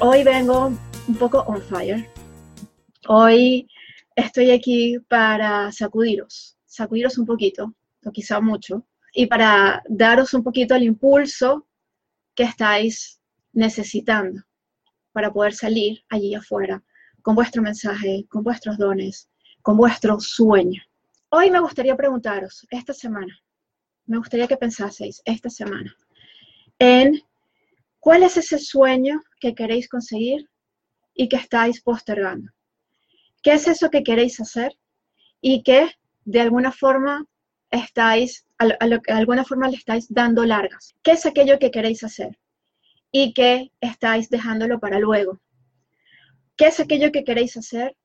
Hoy vengo un poco on fire. Hoy estoy aquí para sacudiros, sacudiros un poquito, o quizá mucho, y para daros un poquito el impulso que estáis necesitando para poder salir allí afuera con vuestro mensaje, con vuestros dones, con vuestro sueño. Hoy me gustaría preguntaros, esta semana, me gustaría que pensaseis esta semana en ¿Cuál es ese sueño que queréis conseguir y que estáis postergando? ¿Qué es eso que queréis hacer y que de alguna forma estáis, a de alguna forma le estáis dando largas? ¿Qué es aquello que queréis hacer y que estáis dejándolo para luego? ¿Qué es aquello que queréis hacer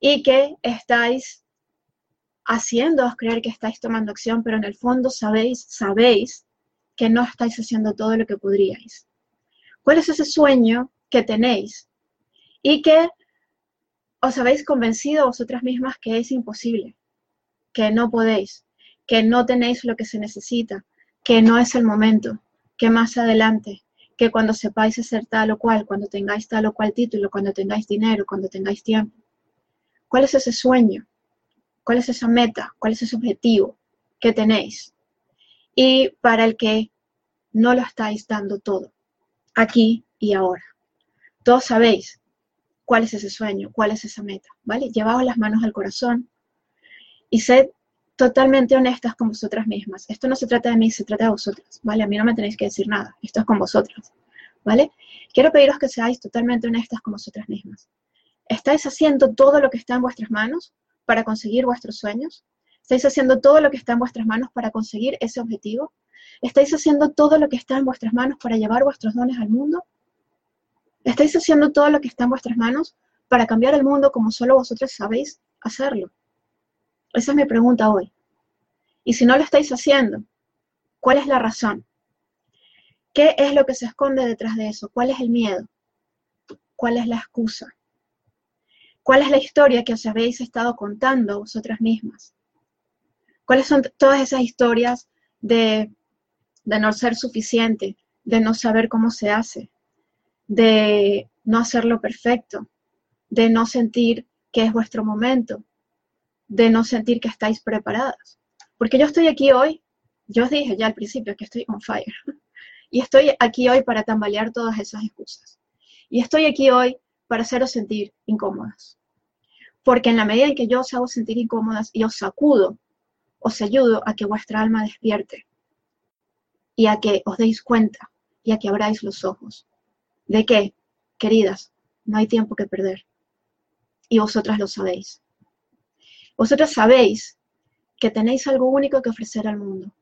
y que estáis haciéndoos creer que estáis tomando acción, pero en el fondo sabéis, sabéis que no estáis haciendo todo lo que podríais? ¿Cuál es ese sueño que tenéis? Y que os habéis convencido vosotras mismas que es imposible, que no podéis, que no tenéis lo que se necesita, que no es el momento, que más adelante, que cuando sepáis hacer tal o cual, cuando tengáis tal o cual título, cuando tengáis dinero, cuando tengáis tiempo. ¿Cuál es ese sueño? ¿Cuál es esa meta? ¿Cuál es ese objetivo que tenéis? Y para el que no lo estáis dando todo aquí y ahora. Todos sabéis cuál es ese sueño, cuál es esa meta, ¿vale? Llevaos las manos al corazón y sed totalmente honestas con vosotras mismas. Esto no se trata de mí, se trata de vosotras, ¿vale? A mí no me tenéis que decir nada, esto es con vosotras, ¿vale? Quiero pediros que seáis totalmente honestas con vosotras mismas. ¿Estáis haciendo todo lo que está en vuestras manos para conseguir vuestros sueños? ¿Estáis haciendo todo lo que está en vuestras manos para conseguir ese objetivo? ¿Estáis haciendo todo lo que está en vuestras manos para llevar vuestros dones al mundo? ¿Estáis haciendo todo lo que está en vuestras manos para cambiar el mundo como solo vosotros sabéis hacerlo? Esa es mi pregunta hoy. Y si no lo estáis haciendo, ¿cuál es la razón? ¿Qué es lo que se esconde detrás de eso? ¿Cuál es el miedo? ¿Cuál es la excusa? ¿Cuál es la historia que os habéis estado contando vosotras mismas? ¿Cuáles son todas esas historias de de no ser suficiente, de no saber cómo se hace, de no hacerlo perfecto, de no sentir que es vuestro momento, de no sentir que estáis preparadas. Porque yo estoy aquí hoy, yo os dije ya al principio que estoy on fire, y estoy aquí hoy para tambalear todas esas excusas. Y estoy aquí hoy para haceros sentir incómodas. Porque en la medida en que yo os hago sentir incómodas y os sacudo, os ayudo a que vuestra alma despierte y a que os deis cuenta y a que abráis los ojos de que, queridas, no hay tiempo que perder. Y vosotras lo sabéis. Vosotras sabéis que tenéis algo único que ofrecer al mundo.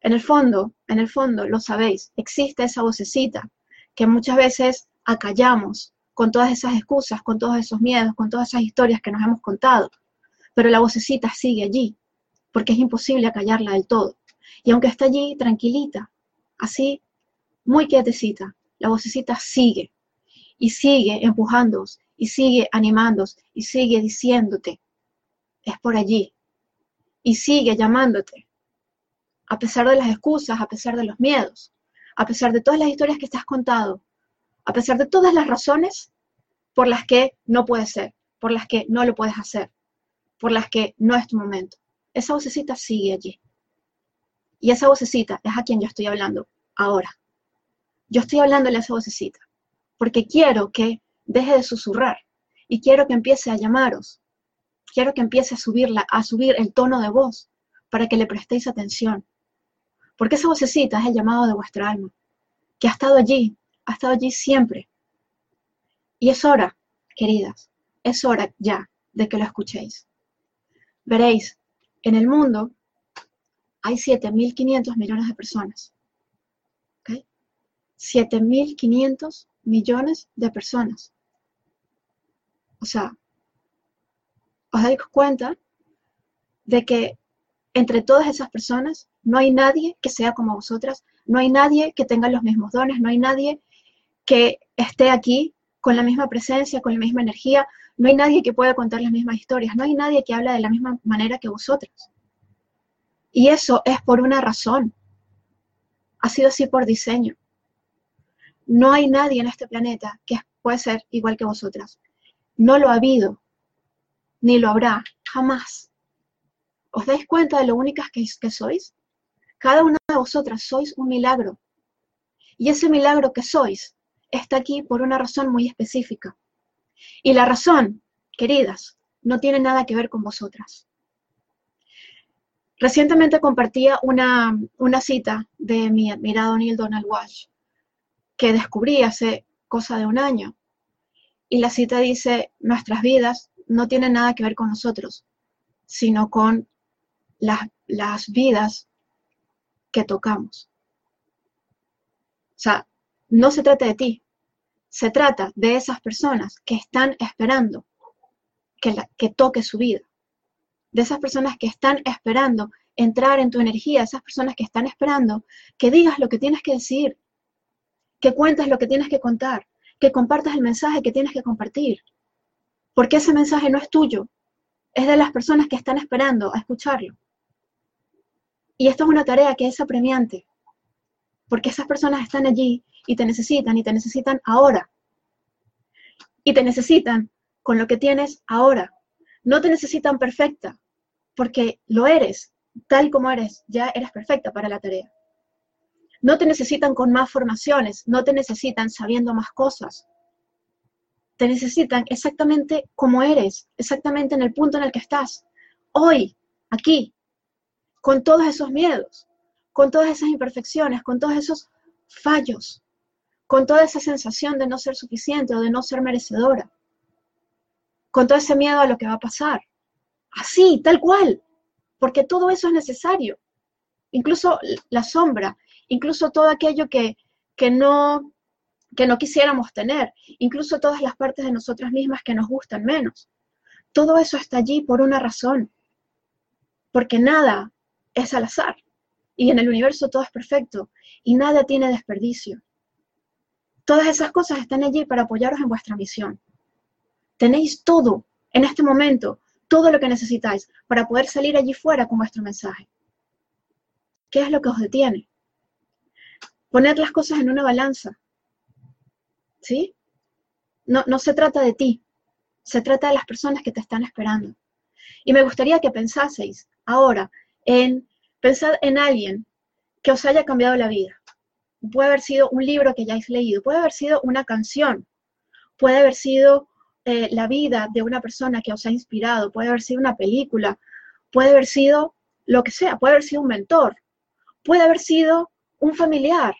En el fondo, en el fondo, lo sabéis, existe esa vocecita que muchas veces acallamos con todas esas excusas, con todos esos miedos, con todas esas historias que nos hemos contado. Pero la vocecita sigue allí, porque es imposible acallarla del todo. Y aunque está allí tranquilita, así, muy quietecita, la vocecita sigue y sigue empujándoos y sigue animándoos y sigue diciéndote, es por allí. Y sigue llamándote, a pesar de las excusas, a pesar de los miedos, a pesar de todas las historias que te has contado, a pesar de todas las razones por las que no puedes ser, por las que no lo puedes hacer, por las que no es tu momento. Esa vocecita sigue allí. Y esa vocecita es a quien yo estoy hablando ahora. Yo estoy hablándole a esa vocecita porque quiero que deje de susurrar y quiero que empiece a llamaros. Quiero que empiece a subirla, a subir el tono de voz para que le prestéis atención. Porque esa vocecita es el llamado de vuestra alma, que ha estado allí, ha estado allí siempre. Y es hora, queridas, es hora ya de que lo escuchéis. Veréis, en el mundo hay 7.500 millones de personas. ¿okay? 7.500 millones de personas. O sea, os dais cuenta de que entre todas esas personas no hay nadie que sea como vosotras, no hay nadie que tenga los mismos dones, no hay nadie que esté aquí con la misma presencia, con la misma energía, no hay nadie que pueda contar las mismas historias, no hay nadie que habla de la misma manera que vosotras. Y eso es por una razón. Ha sido así por diseño. No hay nadie en este planeta que puede ser igual que vosotras. No lo ha habido, ni lo habrá, jamás. ¿Os dais cuenta de lo únicas que, que sois? Cada una de vosotras sois un milagro. Y ese milagro que sois está aquí por una razón muy específica. Y la razón, queridas, no tiene nada que ver con vosotras. Recientemente compartía una, una cita de mi admirado Neil Donald Walsh, que descubrí hace cosa de un año. Y la cita dice, nuestras vidas no tienen nada que ver con nosotros, sino con las, las vidas que tocamos. O sea, no se trata de ti, se trata de esas personas que están esperando que, que toque su vida de esas personas que están esperando entrar en tu energía, esas personas que están esperando que digas lo que tienes que decir, que cuentes lo que tienes que contar, que compartas el mensaje que tienes que compartir. Porque ese mensaje no es tuyo, es de las personas que están esperando a escucharlo. Y esto es una tarea que es apremiante, porque esas personas están allí y te necesitan y te necesitan ahora. Y te necesitan con lo que tienes ahora. No te necesitan perfecta, porque lo eres, tal como eres, ya eres perfecta para la tarea. No te necesitan con más formaciones, no te necesitan sabiendo más cosas. Te necesitan exactamente como eres, exactamente en el punto en el que estás, hoy, aquí, con todos esos miedos, con todas esas imperfecciones, con todos esos fallos, con toda esa sensación de no ser suficiente o de no ser merecedora, con todo ese miedo a lo que va a pasar así, tal cual, porque todo eso es necesario. Incluso la sombra, incluso todo aquello que, que, no, que no quisiéramos tener, incluso todas las partes de nosotras mismas que nos gustan menos. Todo eso está allí por una razón, porque nada es al azar y en el universo todo es perfecto y nada tiene desperdicio. Todas esas cosas están allí para apoyaros en vuestra misión. Tenéis todo en este momento todo lo que necesitáis para poder salir allí fuera con vuestro mensaje. ¿Qué es lo que os detiene? Poner las cosas en una balanza. ¿Sí? No, no se trata de ti, se trata de las personas que te están esperando. Y me gustaría que pensaseis ahora en pensar en alguien que os haya cambiado la vida. Puede haber sido un libro que hayáis leído, puede haber sido una canción, puede haber sido eh, la vida de una persona que os ha inspirado, puede haber sido una película, puede haber sido lo que sea, puede haber sido un mentor, puede haber sido un familiar,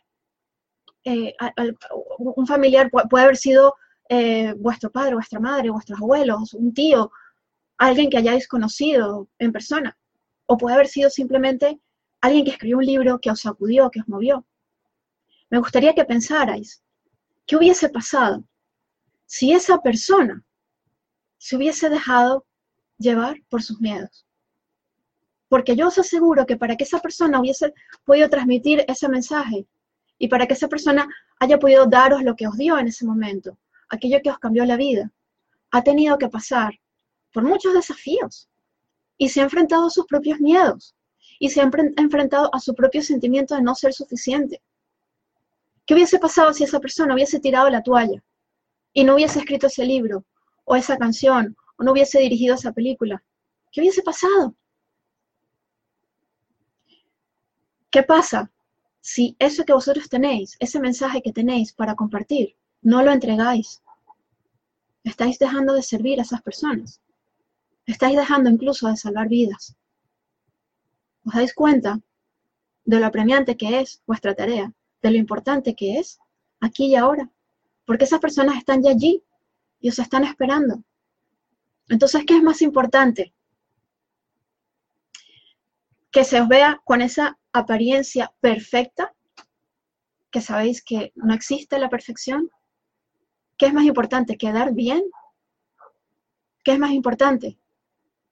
eh, un familiar puede haber sido eh, vuestro padre, vuestra madre, vuestros abuelos, un tío, alguien que hayáis conocido en persona, o puede haber sido simplemente alguien que escribió un libro que os sacudió, que os movió. Me gustaría que pensarais, ¿qué hubiese pasado si esa persona se hubiese dejado llevar por sus miedos. Porque yo os aseguro que para que esa persona hubiese podido transmitir ese mensaje y para que esa persona haya podido daros lo que os dio en ese momento, aquello que os cambió la vida, ha tenido que pasar por muchos desafíos y se ha enfrentado a sus propios miedos y se ha enfrentado a su propio sentimiento de no ser suficiente. ¿Qué hubiese pasado si esa persona hubiese tirado la toalla? Y no hubiese escrito ese libro, o esa canción, o no hubiese dirigido esa película, ¿qué hubiese pasado? ¿Qué pasa si eso que vosotros tenéis, ese mensaje que tenéis para compartir, no lo entregáis? Estáis dejando de servir a esas personas. Estáis dejando incluso de salvar vidas. ¿Os dais cuenta de lo apremiante que es vuestra tarea? De lo importante que es aquí y ahora porque esas personas están ya allí y os están esperando. Entonces, ¿qué es más importante? Que se os vea con esa apariencia perfecta, que sabéis que no existe la perfección, ¿Qué es más importante? ¿Quedar bien? ¿Qué es más importante?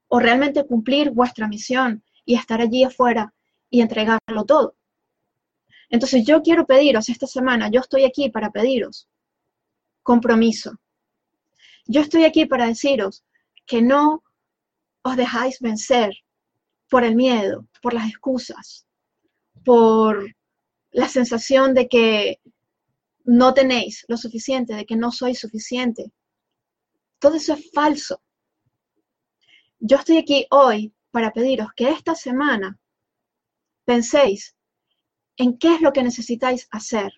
¿O realmente cumplir vuestra misión y estar allí afuera y entregarlo todo? Entonces yo quiero pediros esta semana, yo estoy aquí para pediros compromiso. Yo estoy aquí para deciros que no os dejáis vencer por el miedo, por las excusas, por la sensación de que no tenéis lo suficiente, de que no sois suficiente. Todo eso es falso. Yo estoy aquí hoy para pediros que esta semana penséis en qué es lo que necesitáis hacer,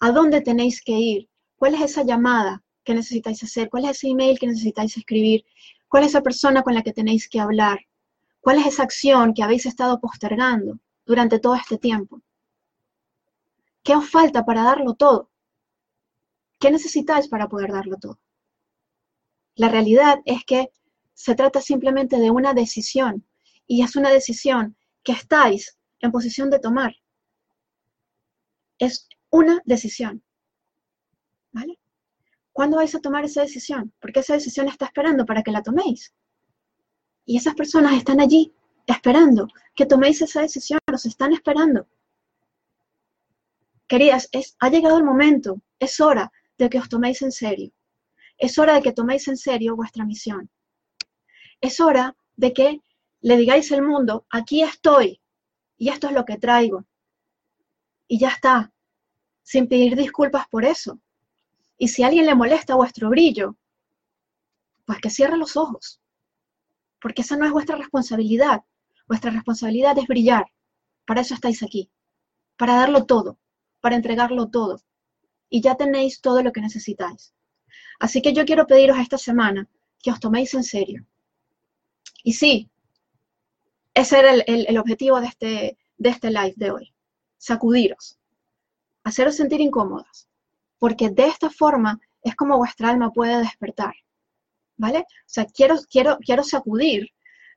a dónde tenéis que ir, cuál es esa llamada que necesitáis hacer, cuál es ese email que necesitáis escribir, cuál es esa persona con la que tenéis que hablar, cuál es esa acción que habéis estado postergando durante todo este tiempo. ¿Qué os falta para darlo todo? ¿Qué necesitáis para poder darlo todo? La realidad es que se trata simplemente de una decisión y es una decisión que estáis en posición de tomar. Es una decisión. ¿Cuándo vais a tomar esa decisión? Porque esa decisión está esperando para que la toméis. Y esas personas están allí esperando que toméis esa decisión, los están esperando. Queridas, ha llegado el momento, es hora de que os toméis en serio. Es hora de que toméis en serio vuestra misión. Es hora de que le digáis al mundo, aquí estoy y esto es lo que traigo. Y ya está, sin pedir disculpas por eso. Y si alguien le molesta vuestro brillo, pues que cierre los ojos, porque esa no es vuestra responsabilidad. Vuestra responsabilidad es brillar. Para eso estáis aquí, para darlo todo para entregarlo todo. Y ya tenéis todo lo que necesitáis. Así que yo quiero pediros esta semana que os toméis en serio. Y sí, ese era el, objetivo de este, de este live de hoy. Sacudiros. Haceros sentir incómodas. Porque de esta forma es como vuestra alma puede despertar. ¿Vale? O sea, quiero, quiero, quiero sacudir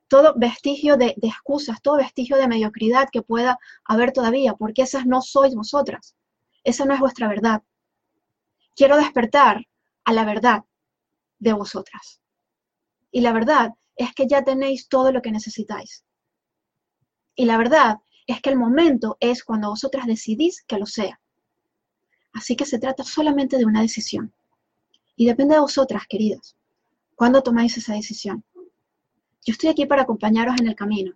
todo vestigio de, de, excusas, todo vestigio de mediocridad que pueda haber todavía, porque esas no sois vosotras. Esa no es vuestra verdad. Quiero despertar a la verdad de vosotras. Y la verdad es que ya tenéis todo lo que necesitáis. Y la verdad es que el momento es cuando vosotras decidís que lo sea. Así que se trata solamente de una decisión. Y depende de vosotras, queridas, cuándo tomáis esa decisión. Yo estoy aquí para acompañaros en el camino.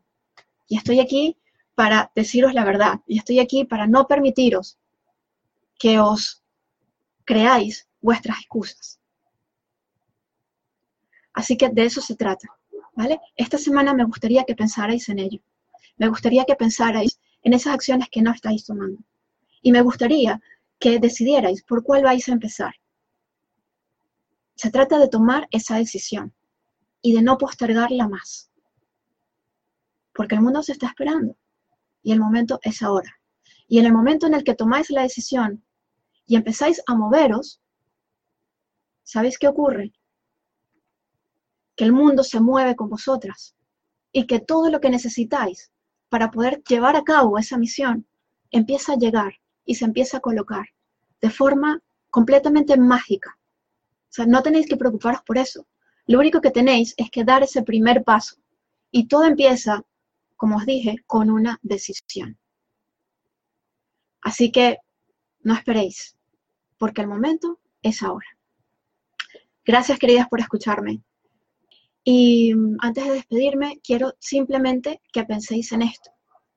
Y estoy aquí para deciros la verdad. Y estoy aquí para no permitiros que os creáis vuestras excusas. Así que de eso se trata, ¿vale? Esta semana me gustaría que pensarais en ello. Me gustaría que pensarais en esas acciones que no estáis tomando. Y me gustaría que decidierais por cuál vais a empezar. Se trata de tomar esa decisión y de no postergarla más. Porque el mundo se está esperando y el momento es ahora. Y en el momento en el que tomáis la decisión y empezáis a moveros, ¿sabéis qué ocurre? Que el mundo se mueve con vosotras y que todo lo que necesitáis para poder llevar a cabo esa misión empieza a llegar y se empieza a colocar de forma completamente mágica. O sea, no tenéis que preocuparos por eso. Lo único que tenéis es que dar ese primer paso. Y todo empieza, como os dije, con una decisión. Así que no esperéis, porque el momento es ahora. Gracias, queridas, por escucharme. Y mm, antes de despedirme, quiero simplemente que penséis en esto,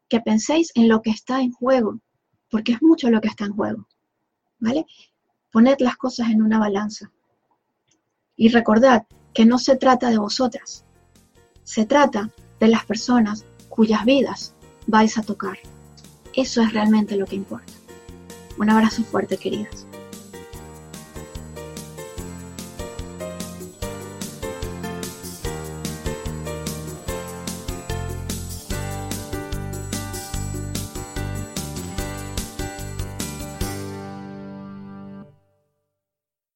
que penséis en lo que está en juego, porque es mucho lo que está en juego. ¿Vale? Poned las cosas en una balanza. Y recordad que no se trata de vosotras, se trata de las personas cuyas vidas vais a tocar. Eso es realmente lo que importa. Un abrazo fuerte, queridas.